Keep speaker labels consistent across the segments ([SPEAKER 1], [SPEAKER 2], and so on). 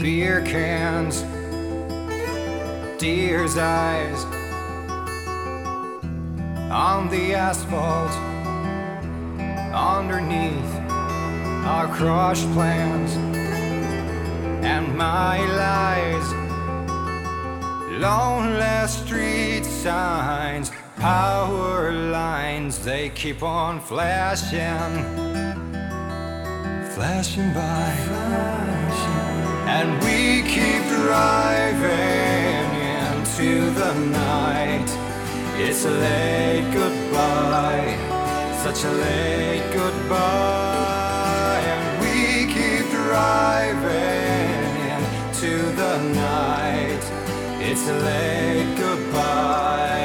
[SPEAKER 1] Beer cans, deer's eyes on the asphalt underneath our crushed plans and my lies. Lonely street signs, power lines, they keep on flashing, flashing by. And we keep driving into the night. It's a late goodbye, such a late goodbye. And we keep driving into the night. It's a late goodbye.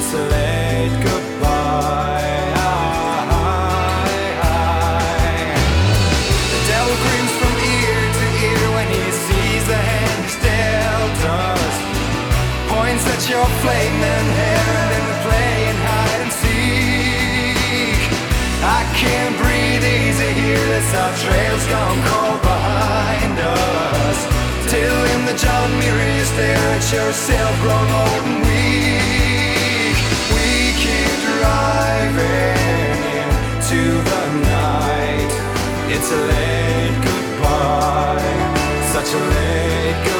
[SPEAKER 1] Late goodbye. The from ear to ear when he sees the hand dealt us. Points at your hair and playing hide and seek. I can't breathe easy here, our trail's gone cold behind us. Till in the John mirror you stare at yourself grown old It's a late goodbye, such a late goodbye.